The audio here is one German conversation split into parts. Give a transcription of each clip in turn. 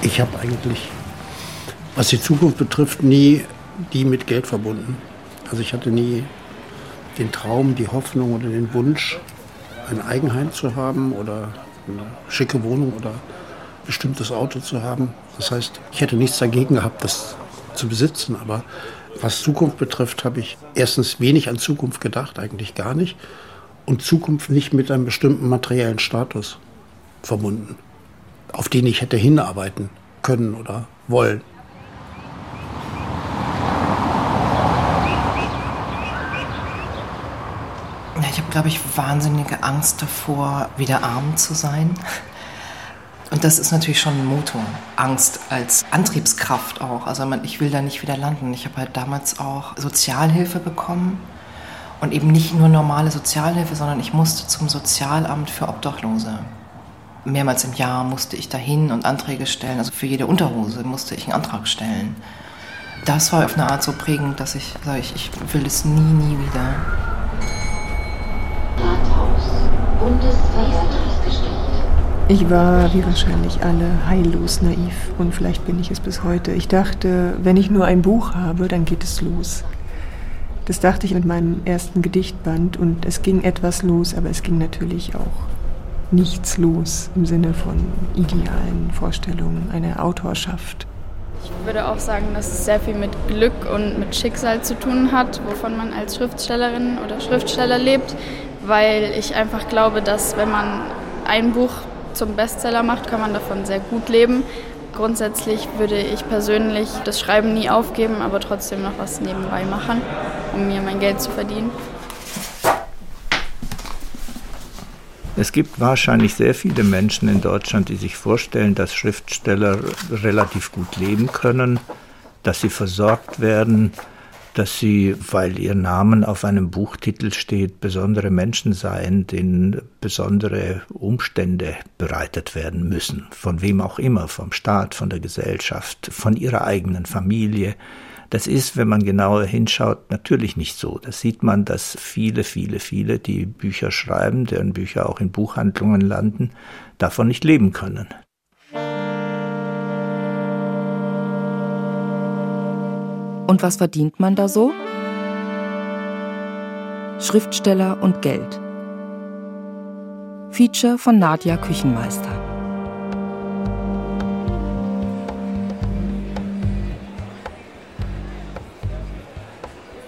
Ich habe eigentlich, was die Zukunft betrifft, nie die mit Geld verbunden. Also ich hatte nie den Traum, die Hoffnung oder den Wunsch, ein Eigenheim zu haben oder eine schicke Wohnung oder ein bestimmtes Auto zu haben. Das heißt, ich hätte nichts dagegen gehabt, das zu besitzen. Aber was Zukunft betrifft, habe ich erstens wenig an Zukunft gedacht, eigentlich gar nicht. Und Zukunft nicht mit einem bestimmten materiellen Status verbunden, auf den ich hätte hinarbeiten können oder wollen. Ich habe, glaube ich, wahnsinnige Angst davor, wieder arm zu sein. Und das ist natürlich schon ein Motor. Angst als Antriebskraft auch. Also ich will da nicht wieder landen. Ich habe halt damals auch Sozialhilfe bekommen. Und eben nicht nur normale Sozialhilfe, sondern ich musste zum Sozialamt für Obdachlose. Mehrmals im Jahr musste ich dahin und Anträge stellen. Also für jede Unterhose musste ich einen Antrag stellen. Das war auf eine Art so prägend, dass ich sage, ich, ich will es nie, nie wieder. Rathaus, Bundeswehr ich war, wie wahrscheinlich alle, heillos naiv und vielleicht bin ich es bis heute. Ich dachte, wenn ich nur ein Buch habe, dann geht es los. Das dachte ich mit meinem ersten Gedichtband und es ging etwas los, aber es ging natürlich auch nichts los im Sinne von idealen Vorstellungen einer Autorschaft. Ich würde auch sagen, dass es sehr viel mit Glück und mit Schicksal zu tun hat, wovon man als Schriftstellerin oder Schriftsteller lebt, weil ich einfach glaube, dass wenn man ein Buch zum Bestseller macht, kann man davon sehr gut leben. Grundsätzlich würde ich persönlich das Schreiben nie aufgeben, aber trotzdem noch was nebenbei machen, um mir mein Geld zu verdienen. Es gibt wahrscheinlich sehr viele Menschen in Deutschland, die sich vorstellen, dass Schriftsteller relativ gut leben können, dass sie versorgt werden, dass sie, weil ihr Namen auf einem Buchtitel steht, besondere Menschen seien, denen besondere Umstände bereitet werden müssen, von wem auch immer, vom Staat, von der Gesellschaft, von ihrer eigenen Familie. Das ist, wenn man genauer hinschaut, natürlich nicht so. Das sieht man, dass viele, viele, viele, die Bücher schreiben, deren Bücher auch in Buchhandlungen landen, davon nicht leben können. Und was verdient man da so? Schriftsteller und Geld. Feature von Nadja Küchenmeister.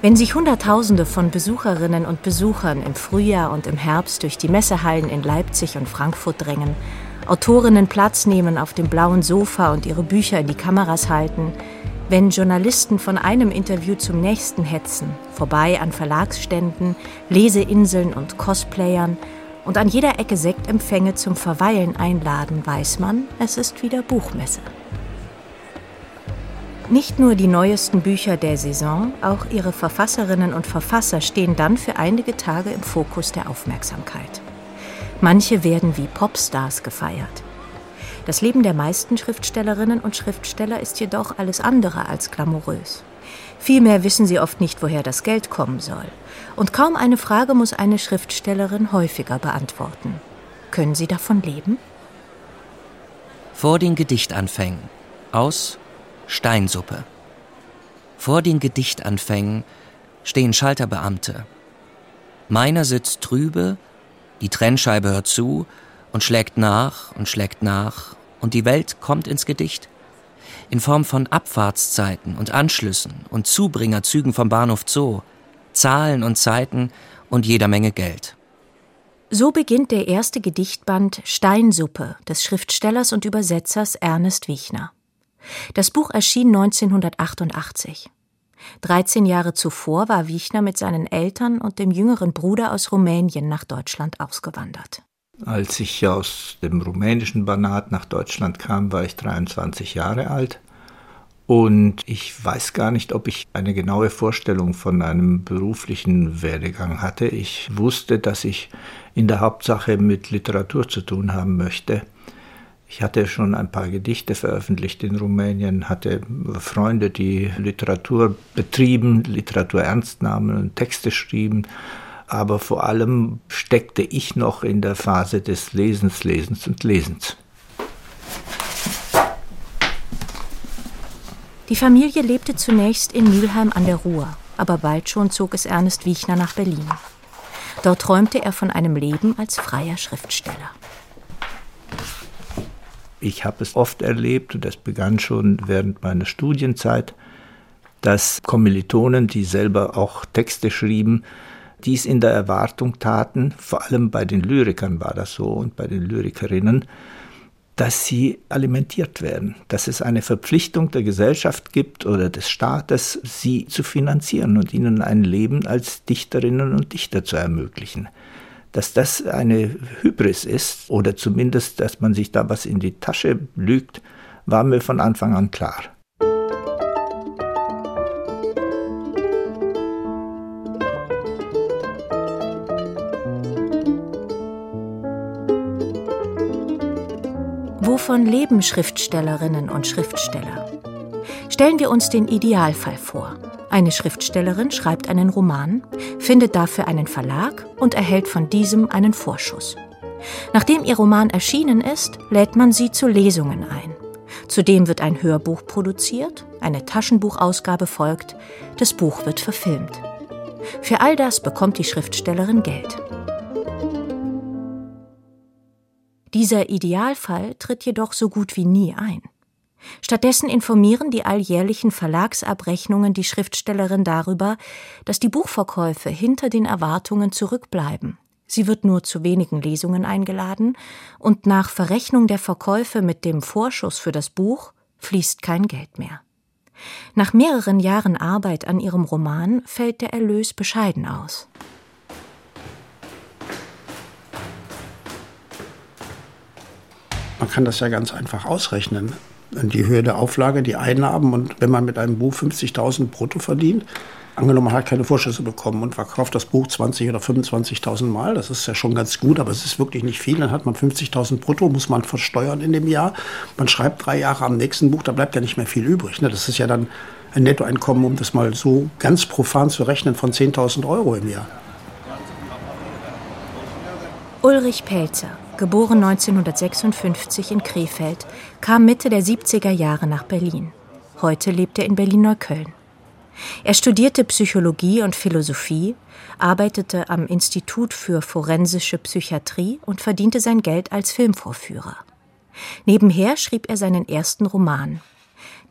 Wenn sich Hunderttausende von Besucherinnen und Besuchern im Frühjahr und im Herbst durch die Messehallen in Leipzig und Frankfurt drängen, Autorinnen Platz nehmen auf dem blauen Sofa und ihre Bücher in die Kameras halten, wenn Journalisten von einem Interview zum nächsten hetzen, vorbei an Verlagsständen, Leseinseln und Cosplayern und an jeder Ecke Sektempfänge zum Verweilen einladen, weiß man, es ist wieder Buchmesse. Nicht nur die neuesten Bücher der Saison, auch ihre Verfasserinnen und Verfasser stehen dann für einige Tage im Fokus der Aufmerksamkeit. Manche werden wie Popstars gefeiert. Das Leben der meisten Schriftstellerinnen und Schriftsteller ist jedoch alles andere als glamourös. Vielmehr wissen sie oft nicht, woher das Geld kommen soll. Und kaum eine Frage muss eine Schriftstellerin häufiger beantworten. Können sie davon leben? Vor den Gedichtanfängen aus Steinsuppe. Vor den Gedichtanfängen stehen Schalterbeamte. Meiner sitzt trübe, die Trennscheibe hört zu und schlägt nach und schlägt nach und die Welt kommt ins Gedicht. In Form von Abfahrtszeiten und Anschlüssen und Zubringerzügen vom Bahnhof Zoo, Zahlen und Zeiten und jeder Menge Geld. So beginnt der erste Gedichtband Steinsuppe des Schriftstellers und Übersetzers Ernest Wichner. Das Buch erschien 1988. 13 Jahre zuvor war Wichner mit seinen Eltern und dem jüngeren Bruder aus Rumänien nach Deutschland ausgewandert. Als ich aus dem rumänischen Banat nach Deutschland kam, war ich 23 Jahre alt. Und ich weiß gar nicht, ob ich eine genaue Vorstellung von einem beruflichen Werdegang hatte. Ich wusste, dass ich in der Hauptsache mit Literatur zu tun haben möchte. Ich hatte schon ein paar Gedichte veröffentlicht in Rumänien, hatte Freunde, die Literatur betrieben, Literatur ernst nahmen und Texte schrieben aber vor allem steckte ich noch in der Phase des Lesens, Lesens und Lesens. Die Familie lebte zunächst in Mülheim an der Ruhr, aber bald schon zog es Ernest Wiechner nach Berlin. Dort träumte er von einem Leben als freier Schriftsteller. Ich habe es oft erlebt, und das begann schon während meiner Studienzeit, dass Kommilitonen, die selber auch Texte schrieben, dies in der Erwartung taten, vor allem bei den Lyrikern war das so und bei den Lyrikerinnen, dass sie alimentiert werden, dass es eine Verpflichtung der Gesellschaft gibt oder des Staates, sie zu finanzieren und ihnen ein Leben als Dichterinnen und Dichter zu ermöglichen. Dass das eine Hybris ist oder zumindest, dass man sich da was in die Tasche lügt, war mir von Anfang an klar. Wovon leben Schriftstellerinnen und Schriftsteller? Stellen wir uns den Idealfall vor. Eine Schriftstellerin schreibt einen Roman, findet dafür einen Verlag und erhält von diesem einen Vorschuss. Nachdem ihr Roman erschienen ist, lädt man sie zu Lesungen ein. Zudem wird ein Hörbuch produziert, eine Taschenbuchausgabe folgt, das Buch wird verfilmt. Für all das bekommt die Schriftstellerin Geld. Dieser Idealfall tritt jedoch so gut wie nie ein. Stattdessen informieren die alljährlichen Verlagsabrechnungen die Schriftstellerin darüber, dass die Buchverkäufe hinter den Erwartungen zurückbleiben. Sie wird nur zu wenigen Lesungen eingeladen und nach Verrechnung der Verkäufe mit dem Vorschuss für das Buch fließt kein Geld mehr. Nach mehreren Jahren Arbeit an ihrem Roman fällt der Erlös bescheiden aus. Man kann das ja ganz einfach ausrechnen. Die Höhe der Auflage, die Einnahmen und wenn man mit einem Buch 50.000 brutto verdient, angenommen man hat keine Vorschüsse bekommen und verkauft das Buch 20 oder 25.000 Mal, das ist ja schon ganz gut, aber es ist wirklich nicht viel. Dann hat man 50.000 brutto, muss man versteuern in dem Jahr. Man schreibt drei Jahre am nächsten Buch, da bleibt ja nicht mehr viel übrig. Ne? Das ist ja dann ein Nettoeinkommen, um das mal so ganz profan zu rechnen, von 10.000 Euro im Jahr. Ulrich Pelzer geboren 1956 in Krefeld, kam Mitte der 70er Jahre nach Berlin. Heute lebt er in Berlin-Neukölln. Er studierte Psychologie und Philosophie, arbeitete am Institut für forensische Psychiatrie und verdiente sein Geld als Filmvorführer. Nebenher schrieb er seinen ersten Roman.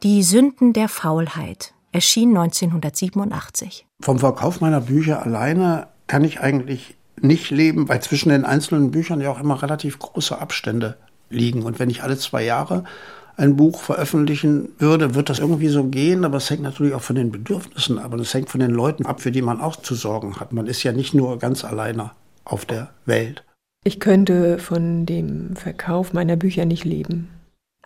Die Sünden der Faulheit erschien 1987. Vom Verkauf meiner Bücher alleine kann ich eigentlich nicht leben, weil zwischen den einzelnen Büchern ja auch immer relativ große Abstände liegen. Und wenn ich alle zwei Jahre ein Buch veröffentlichen würde, wird das irgendwie so gehen, aber es hängt natürlich auch von den Bedürfnissen ab und es hängt von den Leuten ab, für die man auch zu sorgen hat. Man ist ja nicht nur ganz alleine auf der Welt. Ich könnte von dem Verkauf meiner Bücher nicht leben.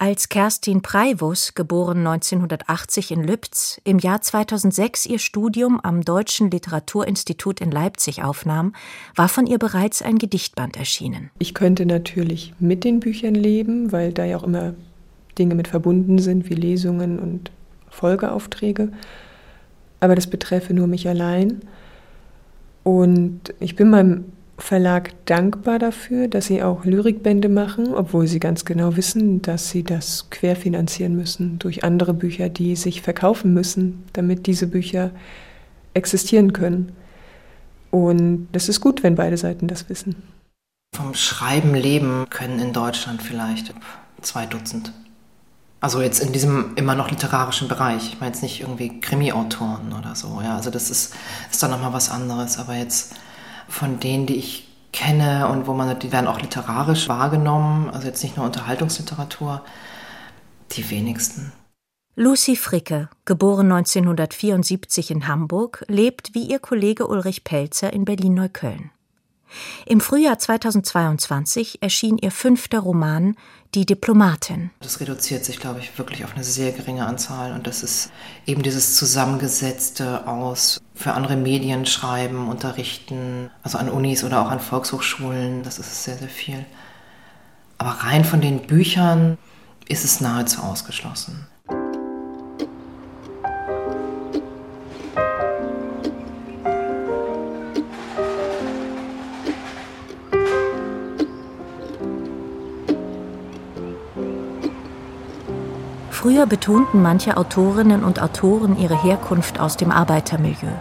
Als Kerstin Preivus, geboren 1980 in Lübz, im Jahr 2006 ihr Studium am Deutschen Literaturinstitut in Leipzig aufnahm, war von ihr bereits ein Gedichtband erschienen. Ich könnte natürlich mit den Büchern leben, weil da ja auch immer Dinge mit verbunden sind, wie Lesungen und Folgeaufträge. Aber das betreffe nur mich allein. Und ich bin meinem Verlag dankbar dafür, dass sie auch Lyrikbände machen, obwohl sie ganz genau wissen, dass sie das querfinanzieren müssen durch andere Bücher, die sich verkaufen müssen, damit diese Bücher existieren können. Und es ist gut, wenn beide Seiten das wissen. Vom Schreiben leben können in Deutschland vielleicht zwei Dutzend. Also jetzt in diesem immer noch literarischen Bereich. Ich meine jetzt nicht irgendwie Krimi-Autoren oder so. Ja, also das ist, ist dann nochmal was anderes. Aber jetzt von denen, die ich kenne und wo man, die werden auch literarisch wahrgenommen, also jetzt nicht nur Unterhaltungsliteratur, die wenigsten. Lucy Fricke, geboren 1974 in Hamburg, lebt wie ihr Kollege Ulrich Pelzer in Berlin-Neukölln. Im Frühjahr 2022 erschien ihr fünfter Roman Die Diplomatin. Das reduziert sich, glaube ich, wirklich auf eine sehr geringe Anzahl und das ist eben dieses Zusammengesetzte aus für andere Medien schreiben, unterrichten, also an Unis oder auch an Volkshochschulen, das ist sehr, sehr viel. Aber rein von den Büchern ist es nahezu ausgeschlossen. Früher betonten manche Autorinnen und Autoren ihre Herkunft aus dem Arbeitermilieu.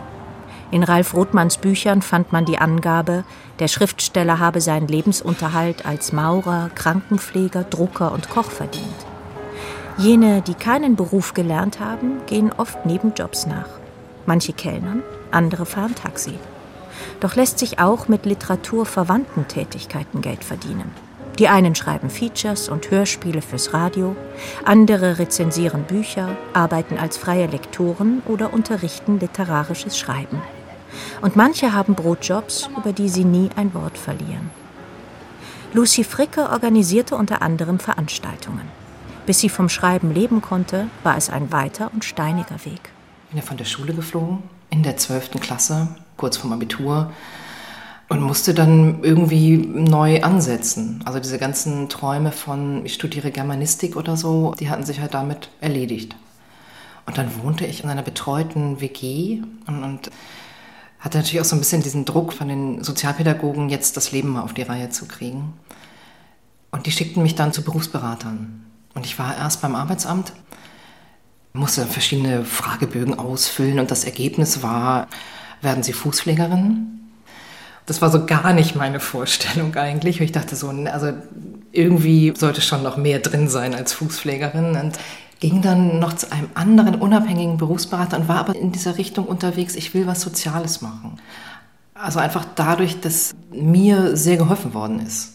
In Ralf Rothmanns Büchern fand man die Angabe, der Schriftsteller habe seinen Lebensunterhalt als Maurer, Krankenpfleger, Drucker und Koch verdient. Jene, die keinen Beruf gelernt haben, gehen oft Nebenjobs nach. Manche kellnern, andere fahren Taxi. Doch lässt sich auch mit literaturverwandten Tätigkeiten Geld verdienen. Die einen schreiben Features und Hörspiele fürs Radio, andere rezensieren Bücher, arbeiten als freie Lektoren oder unterrichten literarisches Schreiben. Und manche haben Brotjobs, über die sie nie ein Wort verlieren. Lucy Fricke organisierte unter anderem Veranstaltungen. Bis sie vom Schreiben leben konnte, war es ein weiter und steiniger Weg. Ich bin ja von der Schule geflogen, in der 12. Klasse, kurz vorm Abitur, und musste dann irgendwie neu ansetzen. Also diese ganzen Träume von, ich studiere Germanistik oder so, die hatten sich halt damit erledigt. Und dann wohnte ich in einer betreuten WG und, und hatte natürlich auch so ein bisschen diesen Druck von den Sozialpädagogen, jetzt das Leben mal auf die Reihe zu kriegen. Und die schickten mich dann zu Berufsberatern. Und ich war erst beim Arbeitsamt, musste verschiedene Fragebögen ausfüllen und das Ergebnis war, werden Sie Fußpflegerin? Das war so gar nicht meine Vorstellung eigentlich. Ich dachte so, also irgendwie sollte schon noch mehr drin sein als Fußpflegerin. Und ging dann noch zu einem anderen unabhängigen Berufsberater und war aber in dieser Richtung unterwegs, ich will was Soziales machen. Also einfach dadurch, dass mir sehr geholfen worden ist.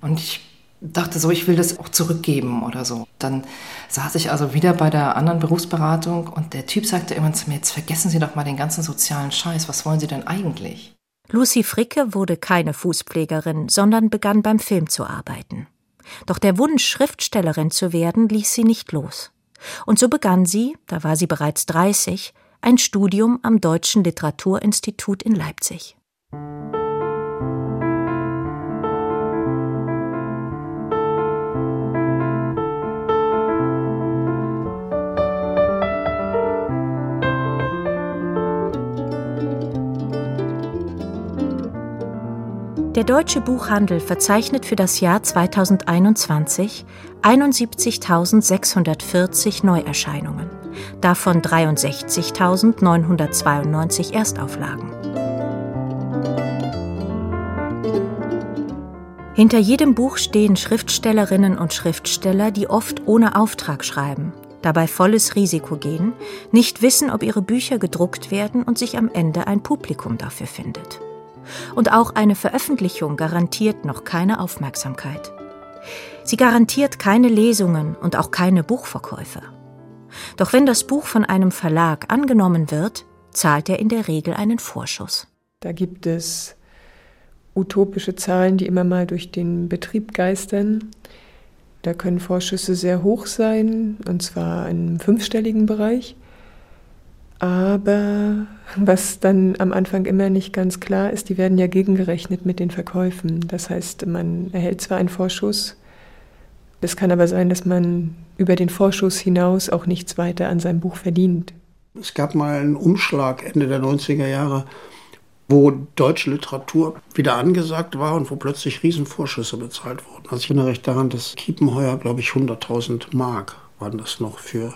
Und ich dachte so, ich will das auch zurückgeben oder so. Dann saß ich also wieder bei der anderen Berufsberatung und der Typ sagte immer zu mir, jetzt vergessen Sie doch mal den ganzen sozialen Scheiß, was wollen Sie denn eigentlich? Lucy Fricke wurde keine Fußpflegerin, sondern begann beim Film zu arbeiten. Doch der Wunsch, Schriftstellerin zu werden, ließ sie nicht los. Und so begann sie, da war sie bereits 30, ein Studium am Deutschen Literaturinstitut in Leipzig. Der Deutsche Buchhandel verzeichnet für das Jahr 2021 71.640 Neuerscheinungen, davon 63.992 Erstauflagen. Hinter jedem Buch stehen Schriftstellerinnen und Schriftsteller, die oft ohne Auftrag schreiben, dabei volles Risiko gehen, nicht wissen, ob ihre Bücher gedruckt werden und sich am Ende ein Publikum dafür findet. Und auch eine Veröffentlichung garantiert noch keine Aufmerksamkeit. Sie garantiert keine Lesungen und auch keine Buchverkäufe. Doch wenn das Buch von einem Verlag angenommen wird, zahlt er in der Regel einen Vorschuss. Da gibt es utopische Zahlen, die immer mal durch den Betrieb geistern. Da können Vorschüsse sehr hoch sein, und zwar im fünfstelligen Bereich. Aber was dann am Anfang immer nicht ganz klar ist, die werden ja gegengerechnet mit den Verkäufen. Das heißt, man erhält zwar einen Vorschuss, es kann aber sein, dass man über den Vorschuss hinaus auch nichts weiter an seinem Buch verdient. Es gab mal einen Umschlag Ende der 90er Jahre, wo deutsche Literatur wieder angesagt war und wo plötzlich Riesenvorschüsse bezahlt wurden. Also ich erinnere recht daran, dass Kiepenheuer, glaube ich, 100.000 Mark waren das noch für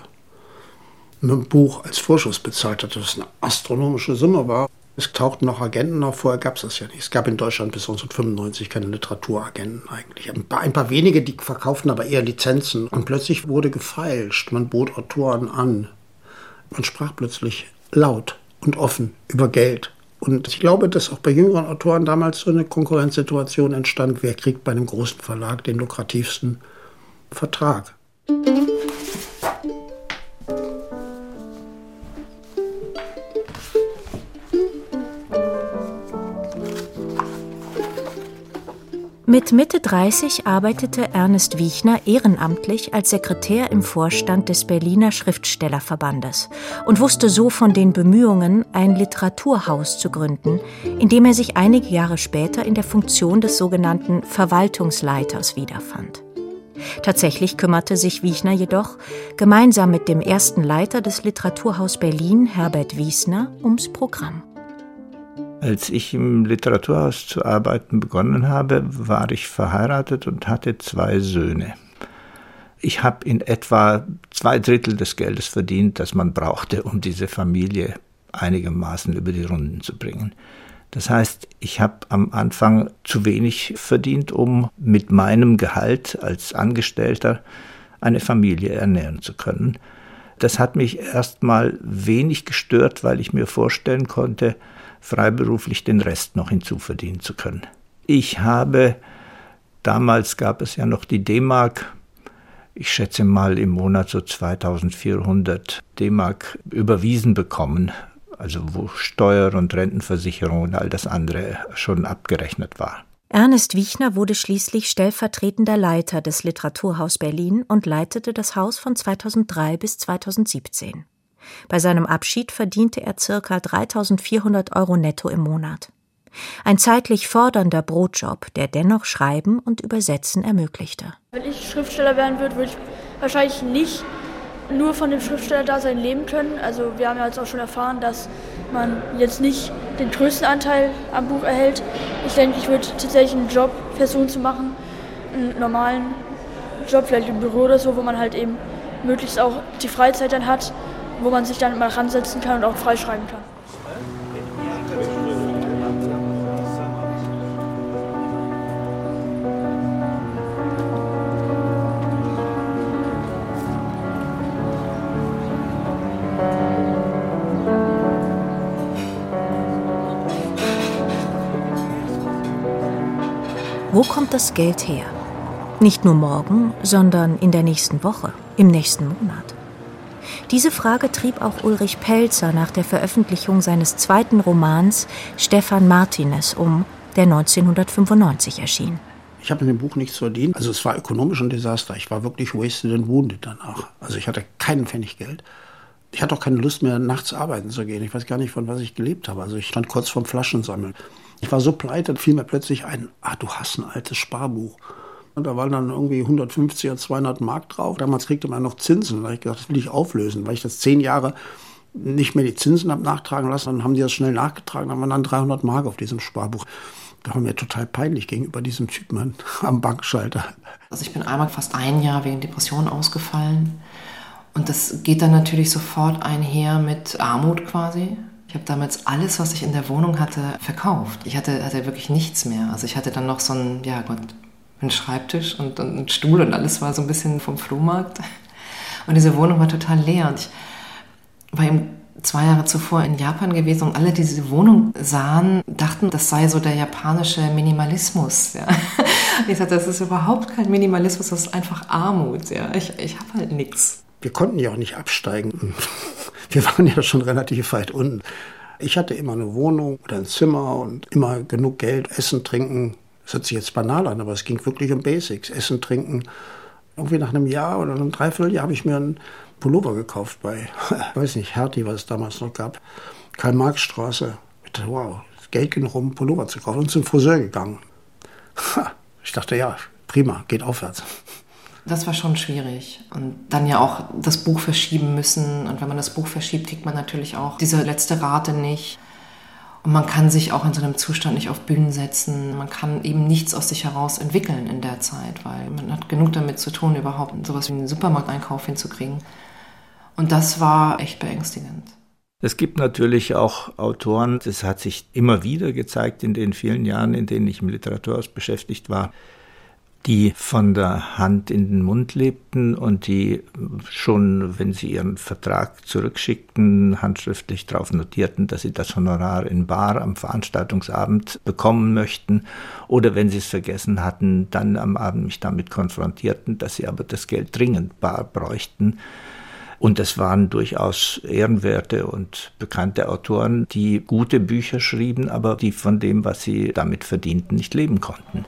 ein Buch als Vorschuss bezahlt hat, das eine astronomische Summe war. Es tauchten noch Agenten auf, vorher gab es das ja nicht. Es gab in Deutschland bis 1995 keine Literaturagenten eigentlich. Ein paar, ein paar wenige, die verkauften aber eher Lizenzen. Und plötzlich wurde gefeilscht, man bot Autoren an. Man sprach plötzlich laut und offen über Geld. Und ich glaube, dass auch bei jüngeren Autoren damals so eine Konkurrenzsituation entstand, wer kriegt bei einem großen Verlag den lukrativsten Vertrag. Mit Mitte 30 arbeitete Ernest Wiechner ehrenamtlich als Sekretär im Vorstand des Berliner Schriftstellerverbandes und wusste so von den Bemühungen, ein Literaturhaus zu gründen, in dem er sich einige Jahre später in der Funktion des sogenannten Verwaltungsleiters wiederfand. Tatsächlich kümmerte sich Wiechner jedoch gemeinsam mit dem ersten Leiter des Literaturhaus Berlin, Herbert Wiesner, ums Programm. Als ich im Literaturhaus zu arbeiten begonnen habe, war ich verheiratet und hatte zwei Söhne. Ich habe in etwa zwei Drittel des Geldes verdient, das man brauchte, um diese Familie einigermaßen über die Runden zu bringen. Das heißt, ich habe am Anfang zu wenig verdient, um mit meinem Gehalt als Angestellter eine Familie ernähren zu können. Das hat mich erstmal wenig gestört, weil ich mir vorstellen konnte, freiberuflich den Rest noch hinzuverdienen zu können. Ich habe, damals gab es ja noch die D-Mark, ich schätze mal im Monat so 2400 D-Mark überwiesen bekommen also wo Steuer und Rentenversicherung und all das andere schon abgerechnet war. Ernest Wiechner wurde schließlich stellvertretender Leiter des Literaturhaus Berlin und leitete das Haus von 2003 bis 2017. Bei seinem Abschied verdiente er ca. 3400 Euro netto im Monat. Ein zeitlich fordernder Brotjob, der dennoch Schreiben und Übersetzen ermöglichte. Wenn ich Schriftsteller werden würde, würde ich wahrscheinlich nicht nur von dem Schriftstellerdasein leben können. Also wir haben ja jetzt auch schon erfahren, dass man jetzt nicht den größten Anteil am Buch erhält. Ich denke, ich würde tatsächlich einen Job versuchen zu machen, einen normalen Job, vielleicht im Büro oder so, wo man halt eben möglichst auch die Freizeit dann hat, wo man sich dann mal ransetzen kann und auch freischreiben kann. Wo kommt das Geld her? Nicht nur morgen, sondern in der nächsten Woche, im nächsten Monat. Diese Frage trieb auch Ulrich Pelzer nach der Veröffentlichung seines zweiten Romans Stefan Martinez um, der 1995 erschien. Ich habe in dem Buch nichts verdient. Also es war ökonomisch ein Desaster. Ich war wirklich wasted and wounded danach. Also ich hatte keinen Pfennig Geld. Ich hatte auch keine Lust mehr, nachts arbeiten zu gehen. Ich weiß gar nicht, von was ich gelebt habe. Also ich stand kurz vorm Flaschensammeln. Ich war so pleite, fiel mir plötzlich ein, ah, du hast ein altes Sparbuch. Und da waren dann irgendwie 150 oder 200 Mark drauf. Damals kriegte man noch Zinsen. Da habe ich gedacht, das will ich auflösen, weil ich das zehn Jahre nicht mehr die Zinsen habe nachtragen lassen. Dann haben die das schnell nachgetragen. Dann waren dann 300 Mark auf diesem Sparbuch. Da war mir total peinlich gegenüber diesem Typen am Bankschalter. Also ich bin einmal fast ein Jahr wegen Depression ausgefallen. Und das geht dann natürlich sofort einher mit Armut quasi. Ich habe damals alles, was ich in der Wohnung hatte, verkauft. Ich hatte, hatte wirklich nichts mehr. Also ich hatte dann noch so einen, ja Gott, einen Schreibtisch und, und einen Stuhl und alles war so ein bisschen vom Flohmarkt. Und diese Wohnung war total leer. Und ich war eben zwei Jahre zuvor in Japan gewesen und alle, die diese Wohnung sahen, dachten, das sei so der japanische Minimalismus. Ja. Ich sagte, das ist überhaupt kein Minimalismus, das ist einfach Armut. Ja. Ich, ich habe halt nichts. Wir konnten ja auch nicht absteigen. Wir waren ja schon relativ weit unten. Ich hatte immer eine Wohnung oder ein Zimmer und immer genug Geld, Essen, Trinken. Das hört sich jetzt banal an, aber es ging wirklich um Basics. Essen, Trinken. Irgendwie nach einem Jahr oder einem Dreivierteljahr habe ich mir einen Pullover gekauft bei, weiß nicht, Hertie, was es damals noch gab. Karl-Marx-Straße. Wow, Geld genug, um einen Pullover zu kaufen. Und zum Friseur gegangen. Ich dachte, ja, prima, geht aufwärts. Das war schon schwierig. Und dann ja auch das Buch verschieben müssen. Und wenn man das Buch verschiebt, kriegt man natürlich auch diese letzte Rate nicht. Und man kann sich auch in so einem Zustand nicht auf Bühnen setzen. Man kann eben nichts aus sich heraus entwickeln in der Zeit, weil man hat genug damit zu tun, überhaupt sowas wie einen Supermarkteinkauf hinzukriegen. Und das war echt beängstigend. Es gibt natürlich auch Autoren, das hat sich immer wieder gezeigt in den vielen Jahren, in denen ich im Literaturhaus beschäftigt war, die von der Hand in den Mund lebten und die schon, wenn sie ihren Vertrag zurückschickten, handschriftlich darauf notierten, dass sie das Honorar in Bar am Veranstaltungsabend bekommen möchten oder wenn sie es vergessen hatten, dann am Abend mich damit konfrontierten, dass sie aber das Geld dringend bar bräuchten. Und es waren durchaus ehrenwerte und bekannte Autoren, die gute Bücher schrieben, aber die von dem, was sie damit verdienten, nicht leben konnten.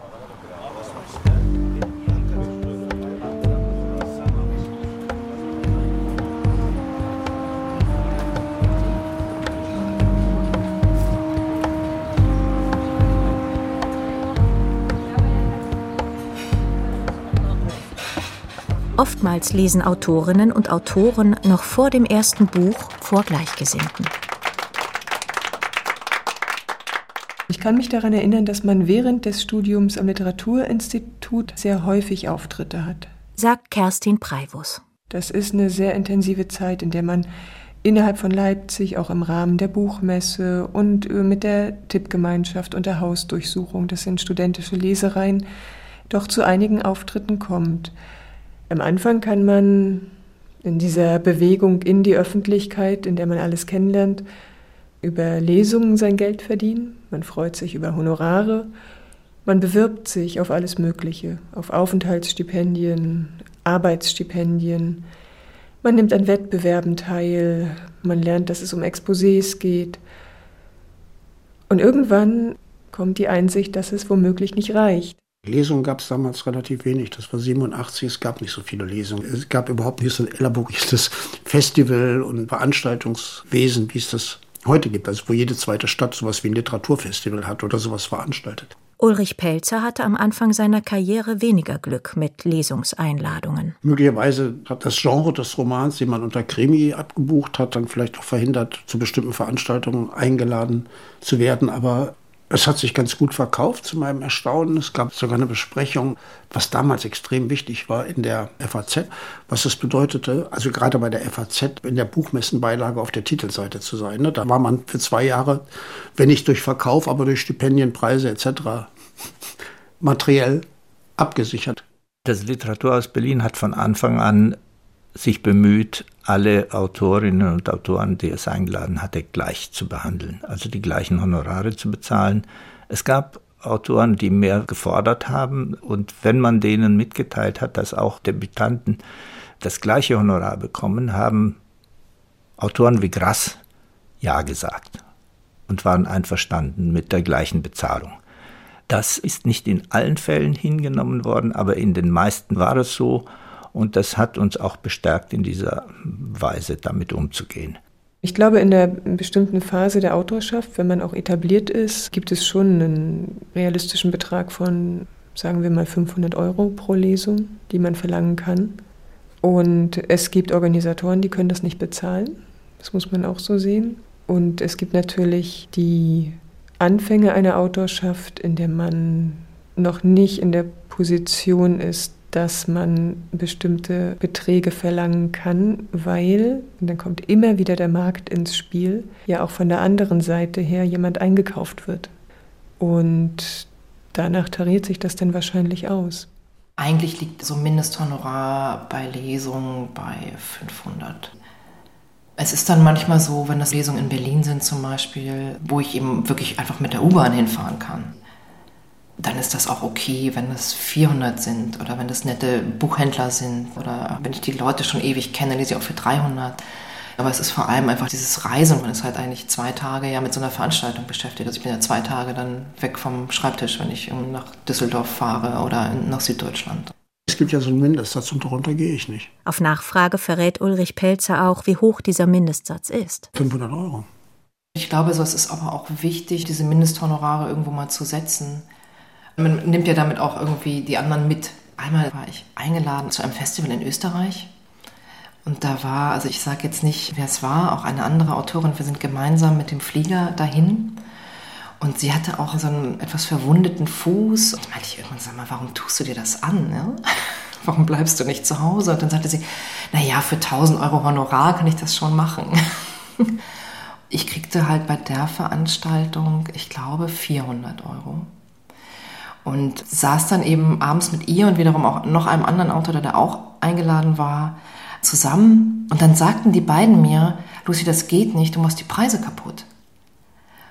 Oftmals lesen Autorinnen und Autoren noch vor dem ersten Buch vor Gleichgesinnten. Ich kann mich daran erinnern, dass man während des Studiums am Literaturinstitut sehr häufig Auftritte hat. sagt Kerstin Preivus. Das ist eine sehr intensive Zeit, in der man innerhalb von Leipzig, auch im Rahmen der Buchmesse und äh, mit der Tippgemeinschaft und der Hausdurchsuchung, das sind studentische Lesereien, doch zu einigen Auftritten kommt. Am Anfang kann man in dieser Bewegung in die Öffentlichkeit, in der man alles kennenlernt, über Lesungen sein Geld verdienen. Man freut sich über Honorare. Man bewirbt sich auf alles Mögliche, auf Aufenthaltsstipendien, Arbeitsstipendien. Man nimmt an Wettbewerben teil. Man lernt, dass es um Exposés geht. Und irgendwann kommt die Einsicht, dass es womöglich nicht reicht. Lesungen gab es damals relativ wenig. Das war 87, es gab nicht so viele Lesungen. Es gab überhaupt nicht so ein elaboriertes Festival und Veranstaltungswesen, wie es das heute gibt. Also wo jede zweite Stadt sowas wie ein Literaturfestival hat oder sowas veranstaltet. Ulrich Pelzer hatte am Anfang seiner Karriere weniger Glück mit Lesungseinladungen. Möglicherweise hat das Genre des Romans, den man unter Krimi abgebucht hat, dann vielleicht auch verhindert, zu bestimmten Veranstaltungen eingeladen zu werden. Aber es hat sich ganz gut verkauft, zu meinem Erstaunen. Es gab sogar eine Besprechung, was damals extrem wichtig war in der FAZ, was es bedeutete, also gerade bei der FAZ in der Buchmessenbeilage auf der Titelseite zu sein. Ne? Da war man für zwei Jahre, wenn nicht durch Verkauf, aber durch Stipendien, Preise etc. materiell abgesichert. Das Literaturhaus Berlin hat von Anfang an sich bemüht, alle Autorinnen und Autoren, die es eingeladen hatte, gleich zu behandeln, also die gleichen Honorare zu bezahlen. Es gab Autoren, die mehr gefordert haben und wenn man denen mitgeteilt hat, dass auch Debütanten das gleiche Honorar bekommen, haben Autoren wie Grass Ja gesagt und waren einverstanden mit der gleichen Bezahlung. Das ist nicht in allen Fällen hingenommen worden, aber in den meisten war es so und das hat uns auch bestärkt, in dieser Weise damit umzugehen. Ich glaube, in der bestimmten Phase der Autorschaft, wenn man auch etabliert ist, gibt es schon einen realistischen Betrag von, sagen wir mal, 500 Euro pro Lesung, die man verlangen kann. Und es gibt Organisatoren, die können das nicht bezahlen. Das muss man auch so sehen. Und es gibt natürlich die Anfänge einer Autorschaft, in der man noch nicht in der Position ist, dass man bestimmte Beträge verlangen kann, weil, und dann kommt immer wieder der Markt ins Spiel, ja auch von der anderen Seite her jemand eingekauft wird. Und danach tariert sich das dann wahrscheinlich aus. Eigentlich liegt so Mindesthonorar bei Lesungen bei 500. Es ist dann manchmal so, wenn das Lesungen in Berlin sind zum Beispiel, wo ich eben wirklich einfach mit der U-Bahn hinfahren kann dann ist das auch okay, wenn es 400 sind oder wenn das nette Buchhändler sind oder wenn ich die Leute schon ewig kenne, lese ich auch für 300. Aber es ist vor allem einfach dieses Reisen. Man ist halt eigentlich zwei Tage ja mit so einer Veranstaltung beschäftigt. Also ich bin ja zwei Tage dann weg vom Schreibtisch, wenn ich nach Düsseldorf fahre oder nach Süddeutschland. Es gibt ja so einen Mindestsatz und darunter gehe ich nicht. Auf Nachfrage verrät Ulrich Pelzer auch, wie hoch dieser Mindestsatz ist. 500 Euro. Ich glaube, es ist aber auch wichtig, diese Mindesthonorare irgendwo mal zu setzen. Man nimmt ja damit auch irgendwie die anderen mit. Einmal war ich eingeladen zu einem Festival in Österreich. Und da war, also ich sage jetzt nicht, wer es war, auch eine andere Autorin. Wir sind gemeinsam mit dem Flieger dahin. Und sie hatte auch so einen etwas verwundeten Fuß. Und meinte ich irgendwann, sag mal, warum tust du dir das an? Ne? Warum bleibst du nicht zu Hause? Und dann sagte sie, naja, für 1000 Euro Honorar kann ich das schon machen. Ich kriegte halt bei der Veranstaltung, ich glaube, 400 Euro und saß dann eben abends mit ihr und wiederum auch noch einem anderen Autor, der auch eingeladen war, zusammen. Und dann sagten die beiden mir, Lucy, das geht nicht, du machst die Preise kaputt.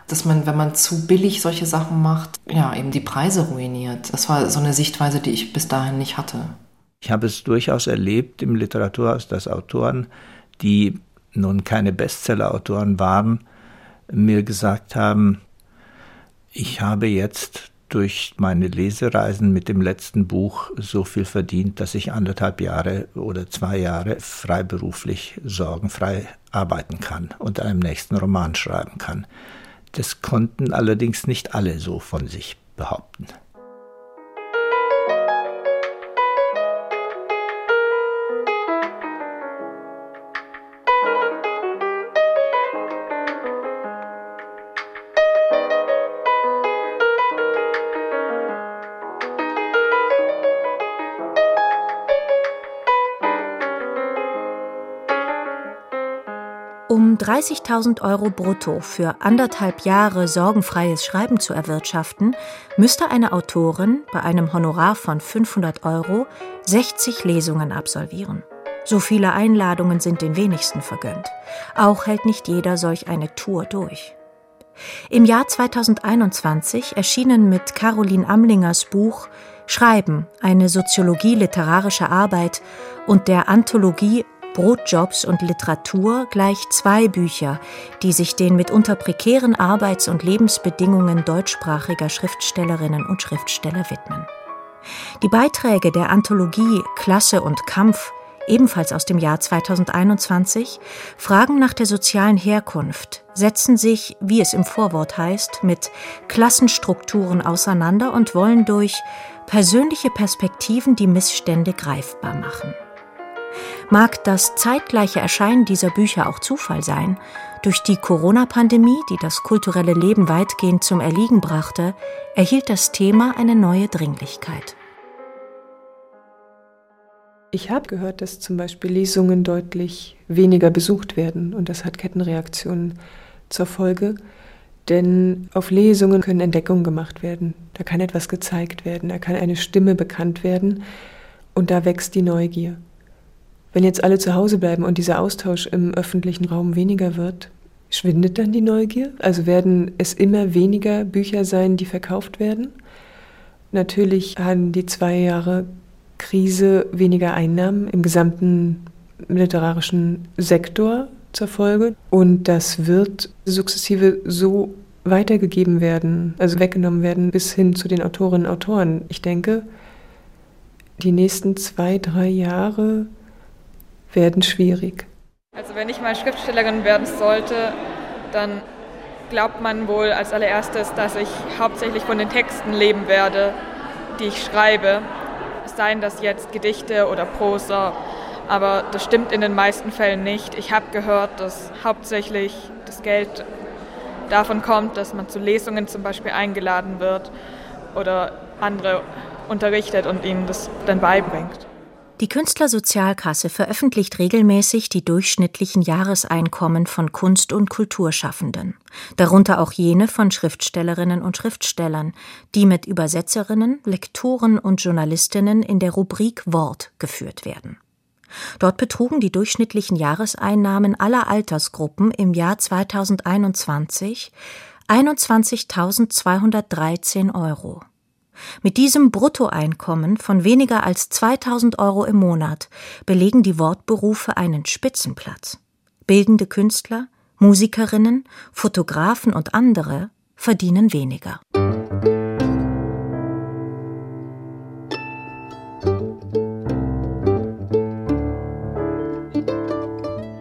Dass man, wenn man zu billig solche Sachen macht, ja, eben die Preise ruiniert. Das war so eine Sichtweise, die ich bis dahin nicht hatte. Ich habe es durchaus erlebt im Literaturhaus, dass Autoren, die nun keine Bestseller-Autoren waren, mir gesagt haben, ich habe jetzt durch meine Lesereisen mit dem letzten Buch so viel verdient, dass ich anderthalb Jahre oder zwei Jahre freiberuflich sorgenfrei arbeiten kann und einem nächsten Roman schreiben kann. Das konnten allerdings nicht alle so von sich behaupten. 30.000 Euro brutto für anderthalb Jahre sorgenfreies Schreiben zu erwirtschaften, müsste eine Autorin bei einem Honorar von 500 Euro 60 Lesungen absolvieren. So viele Einladungen sind den wenigsten vergönnt. Auch hält nicht jeder solch eine Tour durch. Im Jahr 2021 erschienen mit Caroline Amlingers Buch Schreiben, eine soziologie-literarische Arbeit und der Anthologie Brotjobs und Literatur gleich zwei Bücher, die sich den mitunter prekären Arbeits- und Lebensbedingungen deutschsprachiger Schriftstellerinnen und Schriftsteller widmen. Die Beiträge der Anthologie Klasse und Kampf, ebenfalls aus dem Jahr 2021, fragen nach der sozialen Herkunft, setzen sich, wie es im Vorwort heißt, mit Klassenstrukturen auseinander und wollen durch persönliche Perspektiven die Missstände greifbar machen. Mag das zeitgleiche Erscheinen dieser Bücher auch Zufall sein? Durch die Corona-Pandemie, die das kulturelle Leben weitgehend zum Erliegen brachte, erhielt das Thema eine neue Dringlichkeit. Ich habe gehört, dass zum Beispiel Lesungen deutlich weniger besucht werden und das hat Kettenreaktionen zur Folge. Denn auf Lesungen können Entdeckungen gemacht werden, da kann etwas gezeigt werden, da kann eine Stimme bekannt werden und da wächst die Neugier. Wenn jetzt alle zu Hause bleiben und dieser Austausch im öffentlichen Raum weniger wird, schwindet dann die Neugier? Also werden es immer weniger Bücher sein, die verkauft werden? Natürlich haben die zwei Jahre Krise weniger Einnahmen im gesamten literarischen Sektor zur Folge. Und das wird sukzessive so weitergegeben werden, also weggenommen werden bis hin zu den Autorinnen und Autoren. Ich denke, die nächsten zwei, drei Jahre werden schwierig. Also wenn ich mal Schriftstellerin werden sollte, dann glaubt man wohl als allererstes, dass ich hauptsächlich von den Texten leben werde, die ich schreibe. Seien das jetzt Gedichte oder Prosa, aber das stimmt in den meisten Fällen nicht. Ich habe gehört, dass hauptsächlich das Geld davon kommt, dass man zu Lesungen zum Beispiel eingeladen wird oder andere unterrichtet und ihnen das dann beibringt. Die Künstlersozialkasse veröffentlicht regelmäßig die durchschnittlichen Jahreseinkommen von Kunst- und Kulturschaffenden, darunter auch jene von Schriftstellerinnen und Schriftstellern, die mit Übersetzerinnen, Lektoren und Journalistinnen in der Rubrik Wort geführt werden. Dort betrugen die durchschnittlichen Jahreseinnahmen aller Altersgruppen im Jahr 2021 21.213 Euro. Mit diesem Bruttoeinkommen von weniger als 2000 Euro im Monat belegen die Wortberufe einen Spitzenplatz. Bildende Künstler, Musikerinnen, Fotografen und andere verdienen weniger.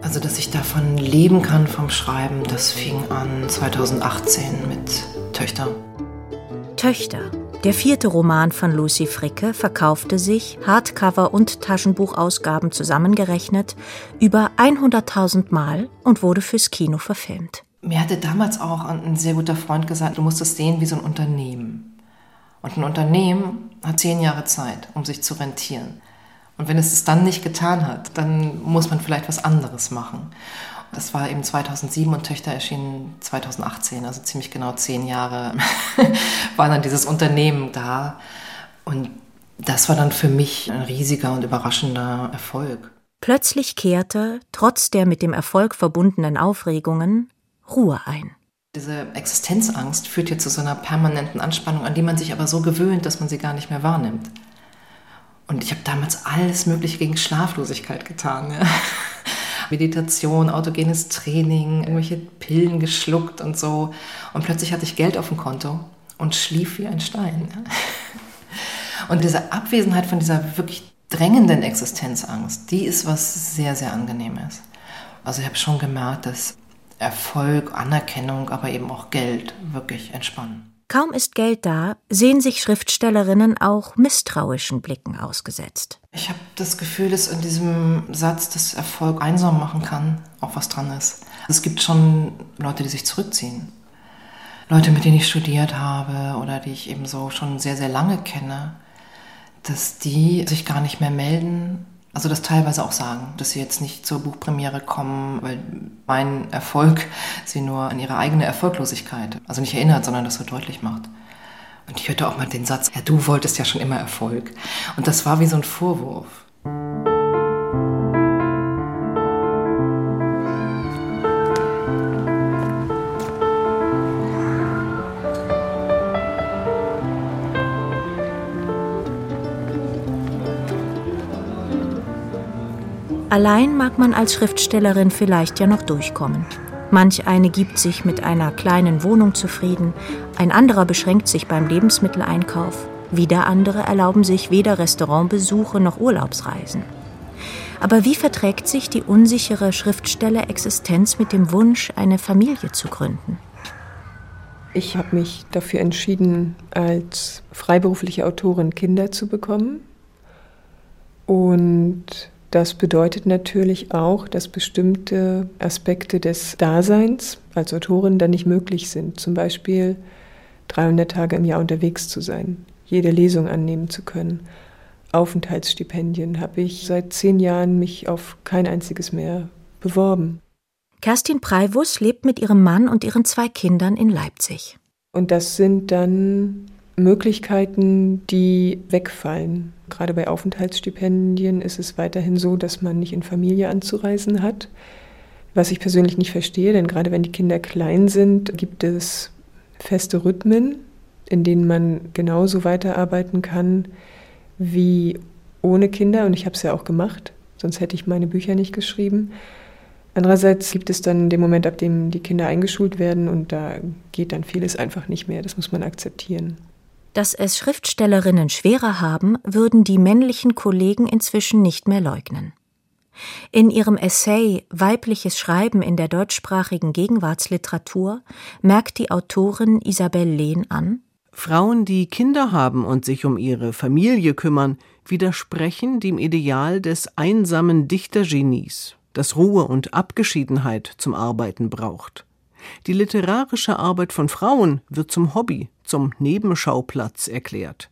Also, dass ich davon leben kann vom Schreiben, das fing an 2018 mit Töchter. Töchter, der vierte Roman von Lucy Fricke verkaufte sich, Hardcover und Taschenbuchausgaben zusammengerechnet, über 100.000 Mal und wurde fürs Kino verfilmt. Mir hatte damals auch ein sehr guter Freund gesagt, du musst es sehen wie so ein Unternehmen. Und ein Unternehmen hat zehn Jahre Zeit, um sich zu rentieren. Und wenn es es dann nicht getan hat, dann muss man vielleicht was anderes machen. Das war eben 2007 und Töchter erschienen 2018, also ziemlich genau zehn Jahre war dann dieses Unternehmen da. Und das war dann für mich ein riesiger und überraschender Erfolg. Plötzlich kehrte, trotz der mit dem Erfolg verbundenen Aufregungen, Ruhe ein. Diese Existenzangst führt ja zu so einer permanenten Anspannung, an die man sich aber so gewöhnt, dass man sie gar nicht mehr wahrnimmt. Und ich habe damals alles Mögliche gegen Schlaflosigkeit getan. Ja. Meditation, autogenes Training, irgendwelche Pillen geschluckt und so. Und plötzlich hatte ich Geld auf dem Konto und schlief wie ein Stein. Und diese Abwesenheit von dieser wirklich drängenden Existenzangst, die ist was sehr, sehr angenehmes. Also ich habe schon gemerkt, dass Erfolg, Anerkennung, aber eben auch Geld wirklich entspannen. Kaum ist Geld da, sehen sich Schriftstellerinnen auch misstrauischen Blicken ausgesetzt. Ich habe das Gefühl, dass in diesem Satz, dass Erfolg einsam machen kann, auch was dran ist. Es gibt schon Leute, die sich zurückziehen. Leute, mit denen ich studiert habe oder die ich eben so schon sehr, sehr lange kenne, dass die sich gar nicht mehr melden, Also das teilweise auch sagen, dass sie jetzt nicht zur Buchpremiere kommen, weil mein Erfolg sie nur an ihre eigene Erfolglosigkeit, also nicht erinnert, sondern das so deutlich macht. Und ich hörte auch mal den Satz, ja, du wolltest ja schon immer Erfolg. Und das war wie so ein Vorwurf. Allein mag man als Schriftstellerin vielleicht ja noch durchkommen. Manch eine gibt sich mit einer kleinen Wohnung zufrieden, ein anderer beschränkt sich beim Lebensmitteleinkauf, wieder andere erlauben sich weder Restaurantbesuche noch Urlaubsreisen. Aber wie verträgt sich die unsichere Schriftstellerexistenz mit dem Wunsch, eine Familie zu gründen? Ich habe mich dafür entschieden, als freiberufliche Autorin Kinder zu bekommen. Und das bedeutet natürlich auch, dass bestimmte Aspekte des Daseins als Autorin dann nicht möglich sind. Zum Beispiel 300 Tage im Jahr unterwegs zu sein, jede Lesung annehmen zu können. Aufenthaltsstipendien habe ich seit zehn Jahren mich auf kein einziges mehr beworben. Kerstin Preivus lebt mit ihrem Mann und ihren zwei Kindern in Leipzig. Und das sind dann Möglichkeiten, die wegfallen. Gerade bei Aufenthaltsstipendien ist es weiterhin so, dass man nicht in Familie anzureisen hat. Was ich persönlich nicht verstehe, denn gerade wenn die Kinder klein sind, gibt es feste Rhythmen, in denen man genauso weiterarbeiten kann wie ohne Kinder. Und ich habe es ja auch gemacht, sonst hätte ich meine Bücher nicht geschrieben. Andererseits gibt es dann den Moment, ab dem die Kinder eingeschult werden und da geht dann vieles einfach nicht mehr. Das muss man akzeptieren. Dass es Schriftstellerinnen schwerer haben, würden die männlichen Kollegen inzwischen nicht mehr leugnen. In ihrem Essay Weibliches Schreiben in der deutschsprachigen Gegenwartsliteratur merkt die Autorin Isabel Lehn an, Frauen, die Kinder haben und sich um ihre Familie kümmern, widersprechen dem Ideal des einsamen Dichtergenies, das Ruhe und Abgeschiedenheit zum Arbeiten braucht. Die literarische Arbeit von Frauen wird zum Hobby, zum Nebenschauplatz erklärt.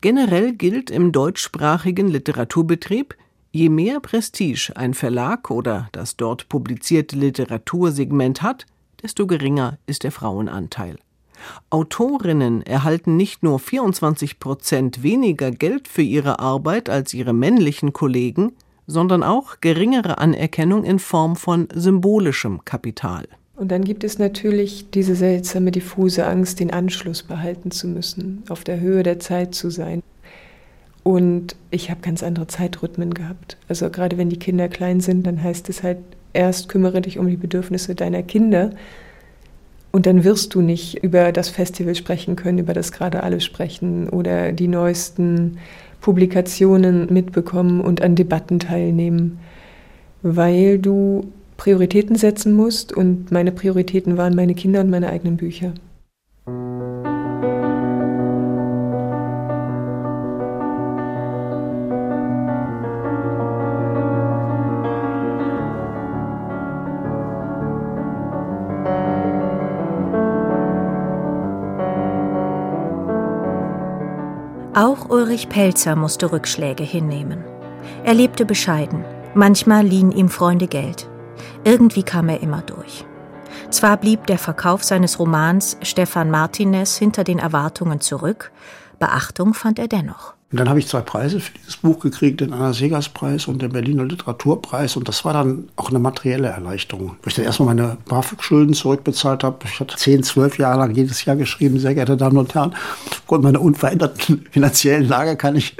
Generell gilt im deutschsprachigen Literaturbetrieb, je mehr Prestige ein Verlag oder das dort publizierte Literatursegment hat, desto geringer ist der Frauenanteil. Autorinnen erhalten nicht nur 24 Prozent weniger Geld für ihre Arbeit als ihre männlichen Kollegen, sondern auch geringere Anerkennung in Form von symbolischem Kapital. Und dann gibt es natürlich diese seltsame, diffuse Angst, den Anschluss behalten zu müssen, auf der Höhe der Zeit zu sein. Und ich habe ganz andere Zeitrhythmen gehabt. Also gerade wenn die Kinder klein sind, dann heißt es halt, erst kümmere dich um die Bedürfnisse deiner Kinder. Und dann wirst du nicht über das Festival sprechen können, über das gerade alle sprechen oder die neuesten Publikationen mitbekommen und an Debatten teilnehmen, weil du Prioritäten setzen musst und meine Prioritäten waren meine Kinder und meine eigenen Bücher. Auch Ulrich Pelzer musste Rückschläge hinnehmen. Er lebte bescheiden. Manchmal liehen ihm Freunde Geld. Irgendwie kam er immer durch. Zwar blieb der Verkauf seines Romans Stefan Martinez hinter den Erwartungen zurück, Beachtung fand er dennoch. Und dann habe ich zwei Preise für dieses Buch gekriegt, den Anna-Segers-Preis und den Berliner Literaturpreis. Und das war dann auch eine materielle Erleichterung. Wo ich dann erstmal meine BAföG-Schulden zurückbezahlt habe. Ich hatte zehn, zwölf Jahre lang jedes Jahr geschrieben, sehr geehrte Damen und Herren, aufgrund meiner unveränderten finanziellen Lage kann ich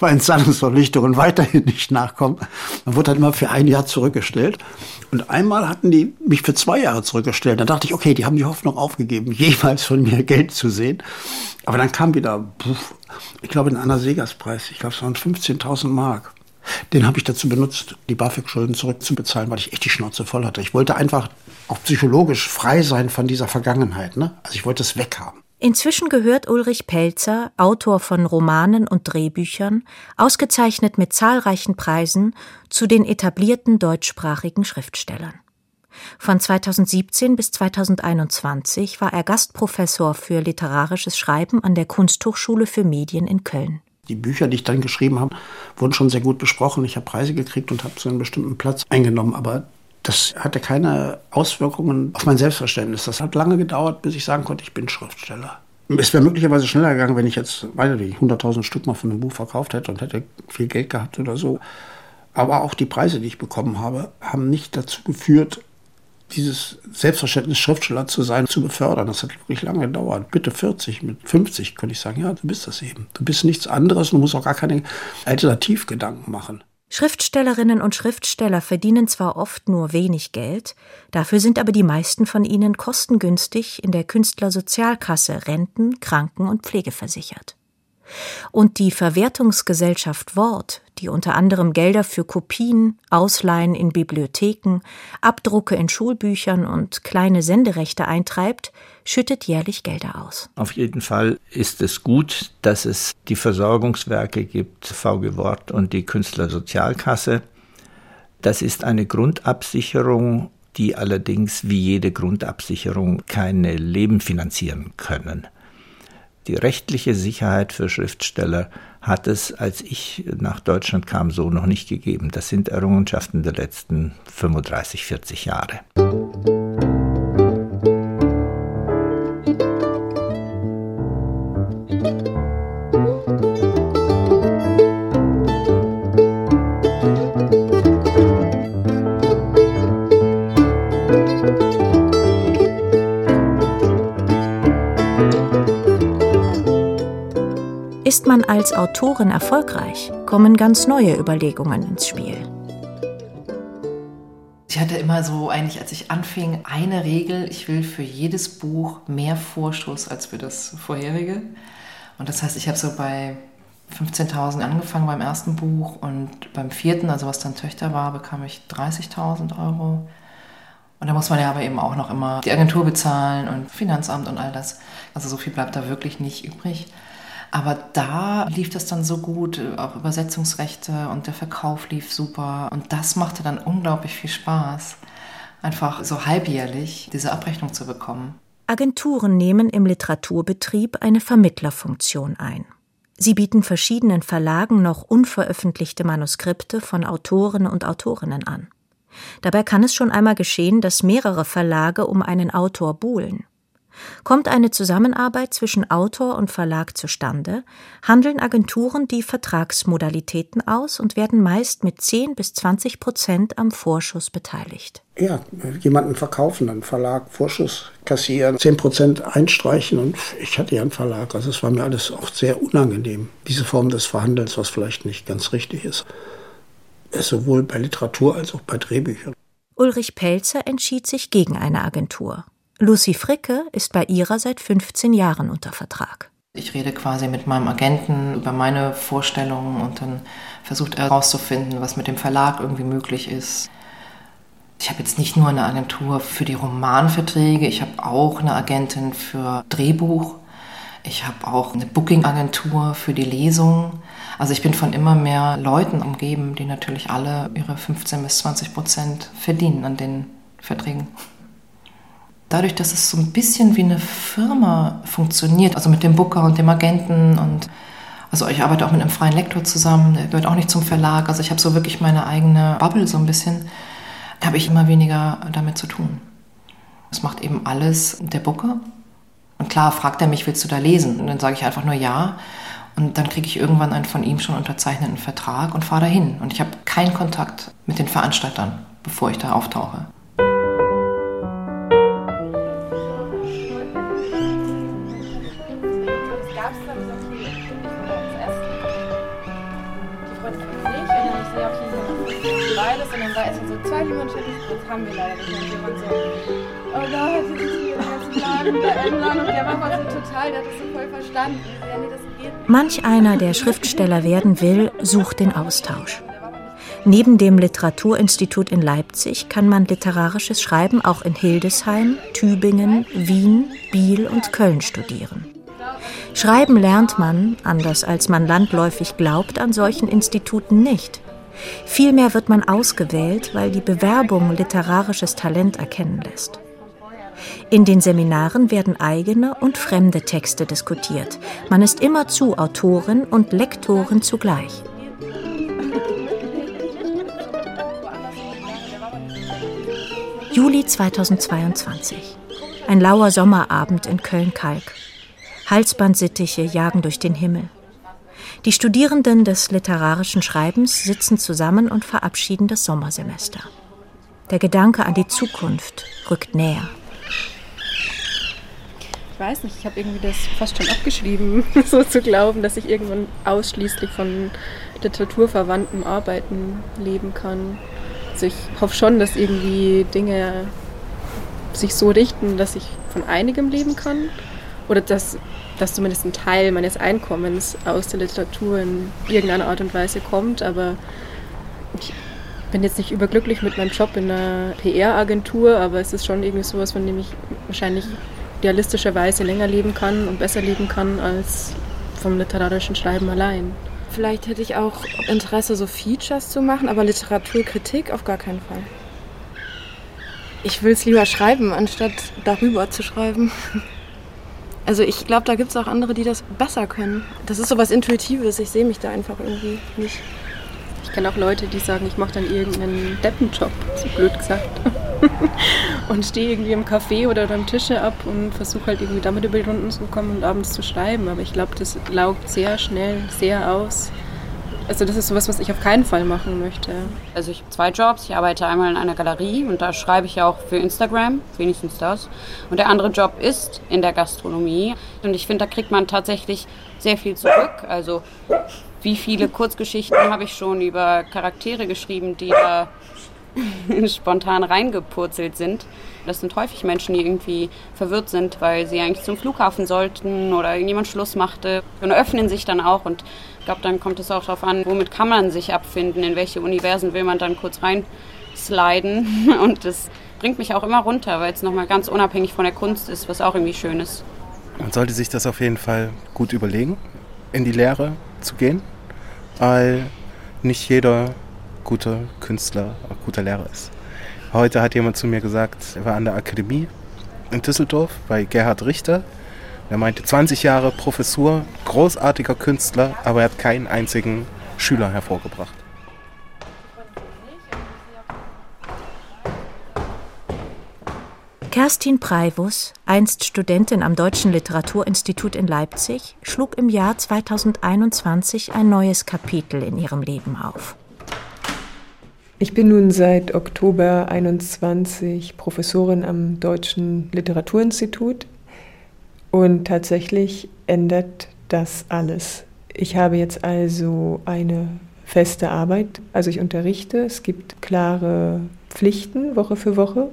meinen Zahlungsverpflichtungen weiterhin nicht nachkommen. Man wurde dann immer für ein Jahr zurückgestellt. Und einmal hatten die mich für zwei Jahre zurückgestellt. Da dachte ich, okay, die haben die Hoffnung aufgegeben, jemals von mir Geld zu sehen. Aber dann kam wieder, ich glaube, ein Anna Segers Preis. Ich glaube, es waren 15.000 Mark. Den habe ich dazu benutzt, die BAföG-Schulden zurückzubezahlen, weil ich echt die Schnauze voll hatte. Ich wollte einfach auch psychologisch frei sein von dieser Vergangenheit. Ne? Also ich wollte es weghaben. Inzwischen gehört Ulrich Pelzer, Autor von Romanen und Drehbüchern, ausgezeichnet mit zahlreichen Preisen, zu den etablierten deutschsprachigen Schriftstellern. Von 2017 bis 2021 war er Gastprofessor für literarisches Schreiben an der Kunsthochschule für Medien in Köln. Die Bücher, die ich dann geschrieben habe, wurden schon sehr gut besprochen. Ich habe Preise gekriegt und habe so einen bestimmten Platz eingenommen. Aber das hatte keine Auswirkungen auf mein Selbstverständnis. Das hat lange gedauert, bis ich sagen konnte, ich bin Schriftsteller. Es wäre möglicherweise schneller gegangen, wenn ich jetzt, weiß ich 100.000 Stück mal von einem Buch verkauft hätte und hätte viel Geld gehabt oder so. Aber auch die Preise, die ich bekommen habe, haben nicht dazu geführt, dieses Selbstverständnis, Schriftsteller zu sein, zu befördern. Das hat wirklich lange gedauert. Bitte 40, mit 50 könnte ich sagen, ja, du bist das eben. Du bist nichts anderes und du musst auch gar keine Alternativgedanken machen. Schriftstellerinnen und Schriftsteller verdienen zwar oft nur wenig Geld, dafür sind aber die meisten von ihnen kostengünstig in der Künstlersozialkasse Renten, Kranken- und Pflege versichert. Und die Verwertungsgesellschaft Wort, die unter anderem Gelder für Kopien, Ausleihen in Bibliotheken, Abdrucke in Schulbüchern und kleine Senderechte eintreibt, schüttet jährlich Gelder aus. Auf jeden Fall ist es gut, dass es die Versorgungswerke gibt, VG Wort und die Künstlersozialkasse. Das ist eine Grundabsicherung, die allerdings wie jede Grundabsicherung keine Leben finanzieren können. Die rechtliche Sicherheit für Schriftsteller hat es, als ich nach Deutschland kam, so noch nicht gegeben. Das sind Errungenschaften der letzten 35, 40 Jahre. Ist man als Autorin erfolgreich, kommen ganz neue Überlegungen ins Spiel. Ich hatte immer so eigentlich, als ich anfing, eine Regel, ich will für jedes Buch mehr Vorschuss als für das vorherige. Und das heißt, ich habe so bei 15.000 angefangen beim ersten Buch und beim vierten, also was dann Töchter war, bekam ich 30.000 Euro. Und da muss man ja aber eben auch noch immer die Agentur bezahlen und Finanzamt und all das. Also so viel bleibt da wirklich nicht übrig. Aber da lief das dann so gut, auch Übersetzungsrechte und der Verkauf lief super. Und das machte dann unglaublich viel Spaß, einfach so halbjährlich diese Abrechnung zu bekommen. Agenturen nehmen im Literaturbetrieb eine Vermittlerfunktion ein. Sie bieten verschiedenen Verlagen noch unveröffentlichte Manuskripte von Autoren und Autorinnen an. Dabei kann es schon einmal geschehen, dass mehrere Verlage um einen Autor buhlen. Kommt eine Zusammenarbeit zwischen Autor und Verlag zustande, handeln Agenturen die Vertragsmodalitäten aus und werden meist mit 10 bis 20 Prozent am Vorschuss beteiligt. Ja, jemanden verkaufen, einen Verlag Vorschuss kassieren, 10 Prozent einstreichen und ich hatte ja einen Verlag. Also es war mir alles auch sehr unangenehm, diese Form des Verhandelns, was vielleicht nicht ganz richtig ist. Sowohl bei Literatur als auch bei Drehbüchern. Ulrich Pelzer entschied sich gegen eine Agentur. Lucy Fricke ist bei ihrer seit 15 Jahren unter Vertrag. Ich rede quasi mit meinem Agenten über meine Vorstellungen und dann versucht er herauszufinden, was mit dem Verlag irgendwie möglich ist. Ich habe jetzt nicht nur eine Agentur für die Romanverträge, ich habe auch eine Agentin für Drehbuch. Ich habe auch eine Booking-Agentur für die Lesung. Also ich bin von immer mehr Leuten umgeben, die natürlich alle ihre 15 bis 20 Prozent verdienen an den Verträgen dadurch, dass es so ein bisschen wie eine Firma funktioniert, also mit dem Booker und dem Agenten und also ich arbeite auch mit einem freien Lektor zusammen, der gehört auch nicht zum Verlag, also ich habe so wirklich meine eigene Bubble so ein bisschen, habe ich immer weniger damit zu tun. Es macht eben alles der Booker. Und klar fragt er mich, willst du da lesen? Und dann sage ich einfach nur ja. Und dann kriege ich irgendwann einen von ihm schon unterzeichneten Vertrag und fahre dahin. Und ich habe keinen Kontakt mit den Veranstaltern, bevor ich da auftauche. Haben wir leider nicht. Und jemand so, oh Gott, jetzt ist hier der ganze Laden verändern. Und der war so total, der hat das so voll verstanden. Ja, nee, das geht. Manch einer, der Schriftsteller werden will, sucht den Austausch. Neben dem Literaturinstitut in Leipzig kann man literarisches Schreiben auch in Hildesheim, Tübingen, Wien, Biel und Köln studieren. Schreiben lernt man, anders als man landläufig glaubt, an solchen Instituten nicht. Vielmehr wird man ausgewählt, weil die Bewerbung literarisches Talent erkennen lässt. In den Seminaren werden eigene und fremde Texte diskutiert. Man ist immerzu Autorin und Lektorin zugleich. Juli 2022. Ein lauer Sommerabend in Köln-Kalk. Halsbandsittiche jagen durch den Himmel. Die Studierenden des literarischen Schreibens sitzen zusammen und verabschieden das Sommersemester. Der Gedanke an die Zukunft rückt näher. Ich weiß nicht, ich habe irgendwie das fast schon abgeschrieben, so zu glauben, dass ich irgendwann ausschließlich von literaturverwandtem Arbeiten leben kann. Also ich hoffe schon, dass irgendwie Dinge sich so richten, dass ich von einigem leben kann oder dass, dass zumindest ein Teil meines Einkommens aus der Literatur in irgendeiner Art und Weise kommt. Aber ich bin jetzt nicht überglücklich mit meinem Job in einer PR-Agentur, aber es ist schon irgendwie sowas, von dem ich wahrscheinlich realistischerweise länger leben kann und besser leben kann als vom literarischen Schreiben allein. Vielleicht hätte ich auch Interesse, so Features zu machen, aber Literaturkritik auf gar keinen Fall. Ich will es lieber schreiben, anstatt darüber zu schreiben. Also ich glaube, da gibt es auch andere, die das besser können. Das ist so was Intuitives. Ich sehe mich da einfach irgendwie nicht. Ich kenne auch Leute, die sagen, ich mache dann irgendeinen Deppenjob, so blöd gesagt. und stehe irgendwie im Café oder am Tische ab und versuche halt irgendwie damit über die Runden zu kommen und abends zu schreiben. Aber ich glaube, das laugt sehr schnell, sehr aus. Also das ist sowas, was ich auf keinen Fall machen möchte. Also ich habe zwei Jobs. Ich arbeite einmal in einer Galerie und da schreibe ich auch für Instagram, wenigstens das. Und der andere Job ist in der Gastronomie. Und ich finde, da kriegt man tatsächlich sehr viel zurück. Also wie viele Kurzgeschichten habe ich schon über Charaktere geschrieben, die da spontan reingepurzelt sind. Das sind häufig Menschen, die irgendwie verwirrt sind, weil sie eigentlich zum Flughafen sollten oder irgendjemand Schluss machte und öffnen sich dann auch. Und ich glaube, dann kommt es auch darauf an, womit kann man sich abfinden, in welche Universen will man dann kurz reinsliden. Und das bringt mich auch immer runter, weil es nochmal ganz unabhängig von der Kunst ist, was auch irgendwie schön ist. Man sollte sich das auf jeden Fall gut überlegen, in die Lehre zu gehen, weil nicht jeder guter Künstler, auch guter Lehrer ist. Heute hat jemand zu mir gesagt, er war an der Akademie in Düsseldorf bei Gerhard Richter. Er meinte 20 Jahre Professur, großartiger Künstler, aber er hat keinen einzigen Schüler hervorgebracht. Kerstin Preivus, einst Studentin am Deutschen Literaturinstitut in Leipzig, schlug im Jahr 2021 ein neues Kapitel in ihrem Leben auf. Ich bin nun seit Oktober 21 Professorin am Deutschen Literaturinstitut und tatsächlich ändert das alles. Ich habe jetzt also eine feste Arbeit, also ich unterrichte, es gibt klare Pflichten Woche für Woche.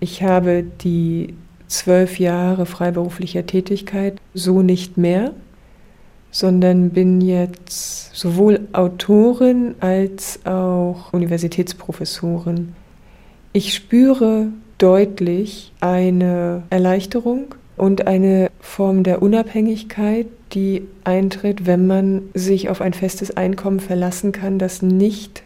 Ich habe die zwölf Jahre freiberuflicher Tätigkeit so nicht mehr sondern bin jetzt sowohl Autorin als auch Universitätsprofessorin. Ich spüre deutlich eine Erleichterung und eine Form der Unabhängigkeit, die eintritt, wenn man sich auf ein festes Einkommen verlassen kann, das nicht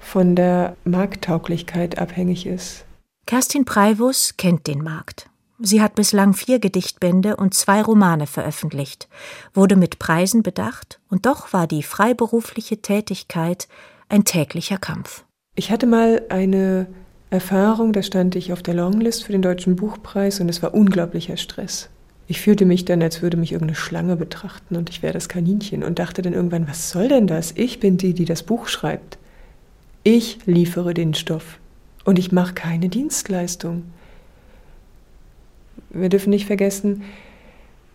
von der Markttauglichkeit abhängig ist. Kerstin Preivus kennt den Markt. Sie hat bislang vier Gedichtbände und zwei Romane veröffentlicht, wurde mit Preisen bedacht, und doch war die freiberufliche Tätigkeit ein täglicher Kampf. Ich hatte mal eine Erfahrung, da stand ich auf der Longlist für den Deutschen Buchpreis und es war unglaublicher Stress. Ich fühlte mich dann, als würde mich irgendeine Schlange betrachten und ich wäre das Kaninchen und dachte dann irgendwann, was soll denn das? Ich bin die, die das Buch schreibt. Ich liefere den Stoff und ich mache keine Dienstleistung wir dürfen nicht vergessen,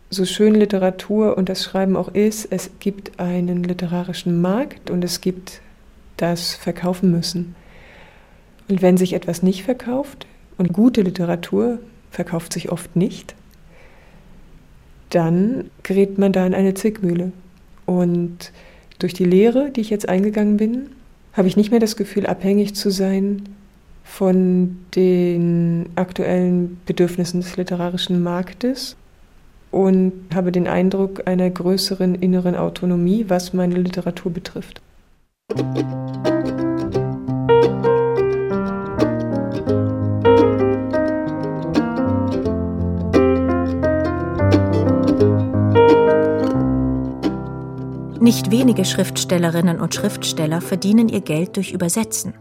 so schön Literatur und das Schreiben auch ist, es gibt einen literarischen Markt und es gibt das Verkaufen müssen. Und wenn sich etwas nicht verkauft, und gute Literatur verkauft sich oft nicht, dann gerät man da in eine Zwickmühle. Und durch die Lehre, die ich jetzt eingegangen bin, habe ich nicht mehr das Gefühl, abhängig zu sein von den aktuellen Bedürfnissen des literarischen Marktes und habe den Eindruck einer größeren inneren Autonomie, was meine Literatur betrifft. Nicht wenige Schriftstellerinnen und Schriftsteller verdienen ihr Geld durch Übersetzen.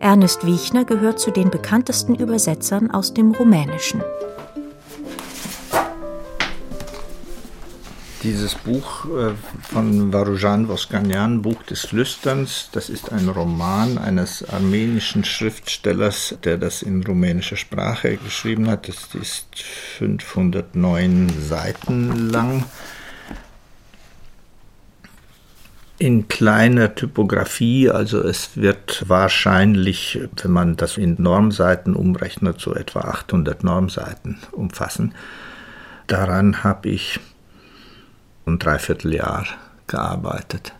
Ernest Wiechner gehört zu den bekanntesten Übersetzern aus dem Rumänischen. Dieses Buch äh, von Varujan Voskanyan, Buch des Flüsterns, das ist ein Roman eines armenischen Schriftstellers, der das in rumänischer Sprache geschrieben hat. Das ist 509 Seiten lang. In kleiner Typografie, also es wird wahrscheinlich, wenn man das in Normseiten umrechnet, so etwa 800 Normseiten umfassen. Daran habe ich ein Dreivierteljahr gearbeitet.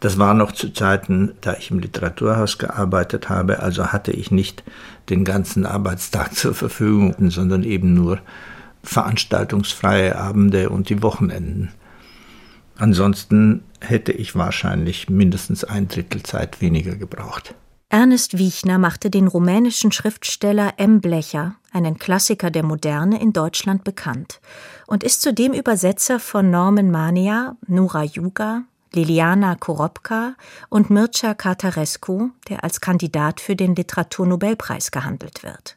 Das war noch zu Zeiten, da ich im Literaturhaus gearbeitet habe, also hatte ich nicht den ganzen Arbeitstag zur Verfügung, sondern eben nur veranstaltungsfreie Abende und die Wochenenden. Ansonsten hätte ich wahrscheinlich mindestens ein Drittel Zeit weniger gebraucht. Ernest Wiechner machte den rumänischen Schriftsteller M. Blecher, einen Klassiker der Moderne, in Deutschland bekannt und ist zudem Übersetzer von Norman Mania, Nura Yuga, Liliana Koropka und Mircea Catarescu, der als Kandidat für den Literaturnobelpreis gehandelt wird.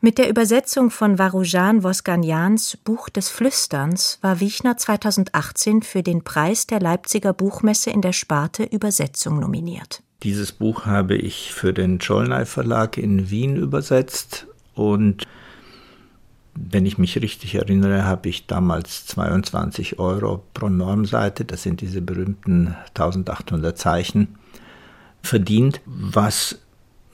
Mit der Übersetzung von Varujan Voskanjans Buch des Flüsterns war Wiechner 2018 für den Preis der Leipziger Buchmesse in der Sparte Übersetzung nominiert. Dieses Buch habe ich für den Cholnay Verlag in Wien übersetzt und wenn ich mich richtig erinnere, habe ich damals 22 Euro pro Normseite, das sind diese berühmten 1800 Zeichen, verdient, was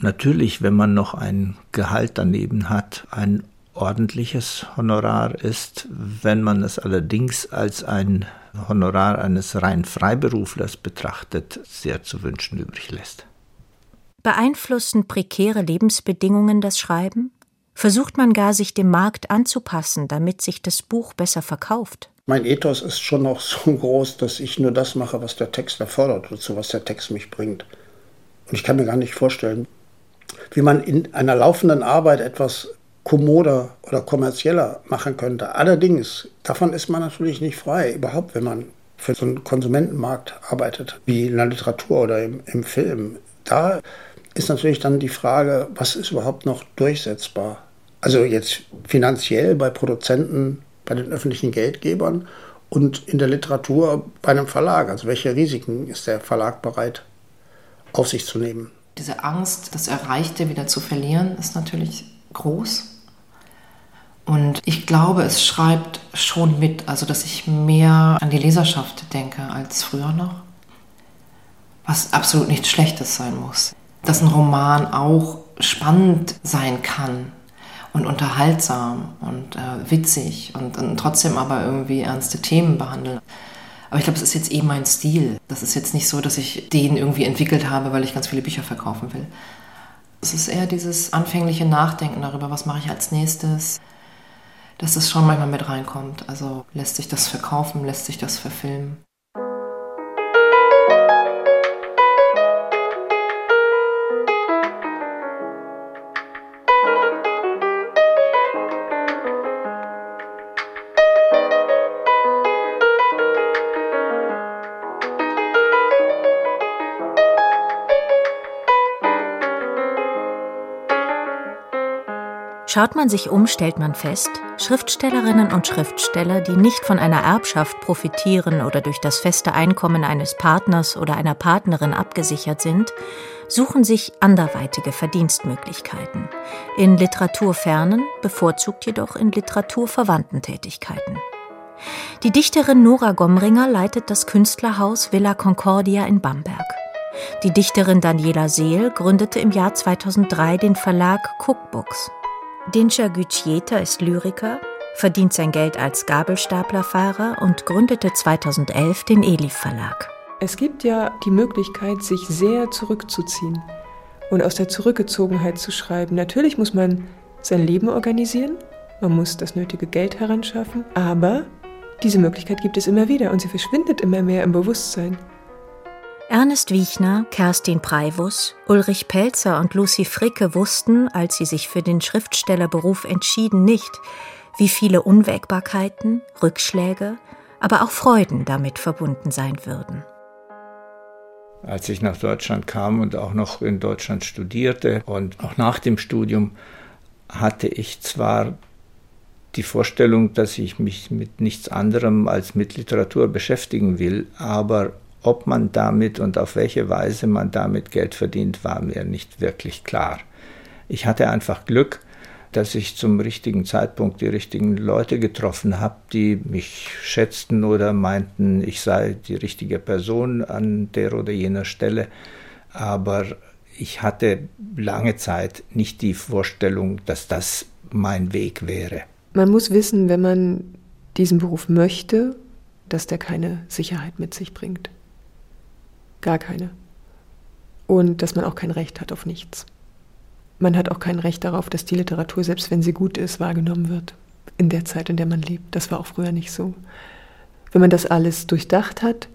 natürlich, wenn man noch ein Gehalt daneben hat, ein ordentliches Honorar ist. Wenn man es allerdings als ein Honorar eines rein Freiberuflers betrachtet, sehr zu wünschen übrig lässt. Beeinflussen prekäre Lebensbedingungen das Schreiben? Versucht man gar, sich dem Markt anzupassen, damit sich das Buch besser verkauft? Mein Ethos ist schon noch so groß, dass ich nur das mache, was der Text erfordert, dazu, was der Text mich bringt. Und ich kann mir gar nicht vorstellen, wie man in einer laufenden Arbeit etwas kommoder oder kommerzieller machen könnte. Allerdings, davon ist man natürlich nicht frei, überhaupt, wenn man für so einen Konsumentenmarkt arbeitet, wie in der Literatur oder im, im Film. Da ist natürlich dann die Frage, was ist überhaupt noch durchsetzbar? Also jetzt finanziell bei Produzenten, bei den öffentlichen Geldgebern und in der Literatur bei einem Verlag. Also welche Risiken ist der Verlag bereit auf sich zu nehmen? Diese Angst, das Erreichte wieder zu verlieren, ist natürlich groß. Und ich glaube, es schreibt schon mit, also dass ich mehr an die Leserschaft denke als früher noch. Was absolut nichts Schlechtes sein muss. Dass ein Roman auch spannend sein kann und unterhaltsam und äh, witzig und, und trotzdem aber irgendwie ernste Themen behandelt. Aber ich glaube, es ist jetzt eh mein Stil. Das ist jetzt nicht so, dass ich den irgendwie entwickelt habe, weil ich ganz viele Bücher verkaufen will. Es ist eher dieses anfängliche Nachdenken darüber, was mache ich als nächstes, dass es schon manchmal mit reinkommt. Also lässt sich das verkaufen, lässt sich das verfilmen. Schaut man sich um, stellt man fest, Schriftstellerinnen und Schriftsteller, die nicht von einer Erbschaft profitieren oder durch das feste Einkommen eines Partners oder einer Partnerin abgesichert sind, suchen sich anderweitige Verdienstmöglichkeiten. In literaturfernen, bevorzugt jedoch in literaturverwandten Tätigkeiten. Die Dichterin Nora Gomringer leitet das Künstlerhaus Villa Concordia in Bamberg. Die Dichterin Daniela Seel gründete im Jahr 2003 den Verlag Cookbooks. Dinscher Gütschieter ist Lyriker, verdient sein Geld als Gabelstaplerfahrer und gründete 2011 den Elif Verlag. Es gibt ja die Möglichkeit, sich sehr zurückzuziehen und aus der Zurückgezogenheit zu schreiben. Natürlich muss man sein Leben organisieren, man muss das nötige Geld heranschaffen, aber diese Möglichkeit gibt es immer wieder und sie verschwindet immer mehr im Bewusstsein. Ernest Wiechner, Kerstin Preivus, Ulrich Pelzer und Lucy Fricke wussten, als sie sich für den Schriftstellerberuf entschieden, nicht, wie viele Unwägbarkeiten, Rückschläge, aber auch Freuden damit verbunden sein würden. Als ich nach Deutschland kam und auch noch in Deutschland studierte und auch nach dem Studium hatte ich zwar die Vorstellung, dass ich mich mit nichts anderem als mit Literatur beschäftigen will, aber ob man damit und auf welche Weise man damit Geld verdient, war mir nicht wirklich klar. Ich hatte einfach Glück, dass ich zum richtigen Zeitpunkt die richtigen Leute getroffen habe, die mich schätzten oder meinten, ich sei die richtige Person an der oder jener Stelle. Aber ich hatte lange Zeit nicht die Vorstellung, dass das mein Weg wäre. Man muss wissen, wenn man diesen Beruf möchte, dass der keine Sicherheit mit sich bringt. Gar keine. Und dass man auch kein Recht hat auf nichts. Man hat auch kein Recht darauf, dass die Literatur, selbst wenn sie gut ist, wahrgenommen wird. In der Zeit, in der man lebt. Das war auch früher nicht so. Wenn man das alles durchdacht hat,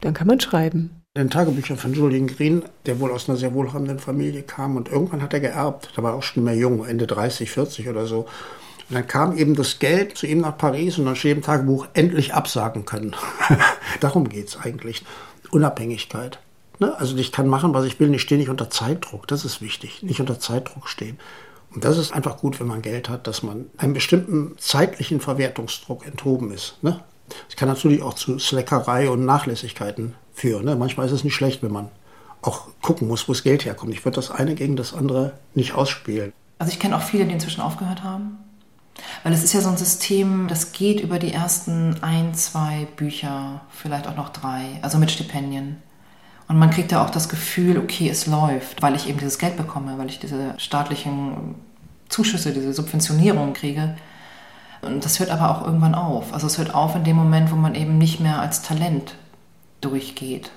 dann kann man schreiben. Den Tagebüchern von Julian Green, der wohl aus einer sehr wohlhabenden Familie kam und irgendwann hat er geerbt. Da war auch schon mehr jung, Ende 30, 40 oder so. Und dann kam eben das Geld zu ihm nach Paris und dann steht im Tagebuch, endlich absagen können. Darum geht es eigentlich. Unabhängigkeit. Ne? Also ich kann machen, was ich will, ich stehe nicht unter Zeitdruck. Das ist wichtig, nicht unter Zeitdruck stehen. Und das ist einfach gut, wenn man Geld hat, dass man einem bestimmten zeitlichen Verwertungsdruck enthoben ist. Ne? Das kann natürlich auch zu Sleckerei und Nachlässigkeiten führen. Ne? Manchmal ist es nicht schlecht, wenn man auch gucken muss, wo das Geld herkommt. Ich würde das eine gegen das andere nicht ausspielen. Also ich kenne auch viele, die inzwischen aufgehört haben. Weil es ist ja so ein System, das geht über die ersten ein, zwei Bücher, vielleicht auch noch drei, also mit Stipendien. Und man kriegt ja auch das Gefühl, okay, es läuft, weil ich eben dieses Geld bekomme, weil ich diese staatlichen Zuschüsse, diese Subventionierung kriege. Und das hört aber auch irgendwann auf. Also es hört auf in dem Moment, wo man eben nicht mehr als Talent durchgeht.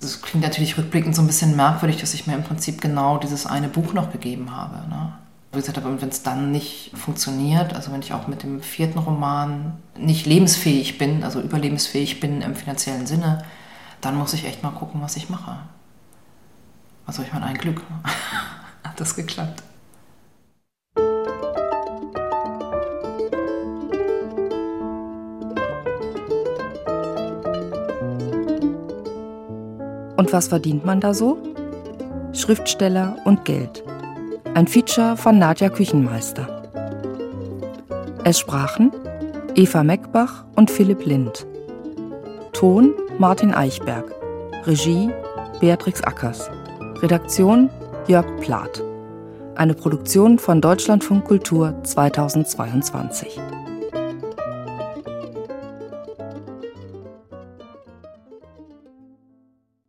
Das klingt natürlich rückblickend so ein bisschen merkwürdig, dass ich mir im Prinzip genau dieses eine Buch noch gegeben habe. Ne? Wie gesagt, aber wenn es dann nicht funktioniert, also wenn ich auch mit dem vierten Roman nicht lebensfähig bin, also überlebensfähig bin im finanziellen Sinne, dann muss ich echt mal gucken, was ich mache. Also ich meine, ein Glück hat das geklappt. Und was verdient man da so? Schriftsteller und Geld. Ein Feature von Nadja Küchenmeister. Es sprachen Eva Meckbach und Philipp Lind. Ton Martin Eichberg. Regie Beatrix Ackers. Redaktion Jörg Plath. Eine Produktion von Deutschlandfunk Kultur 2022.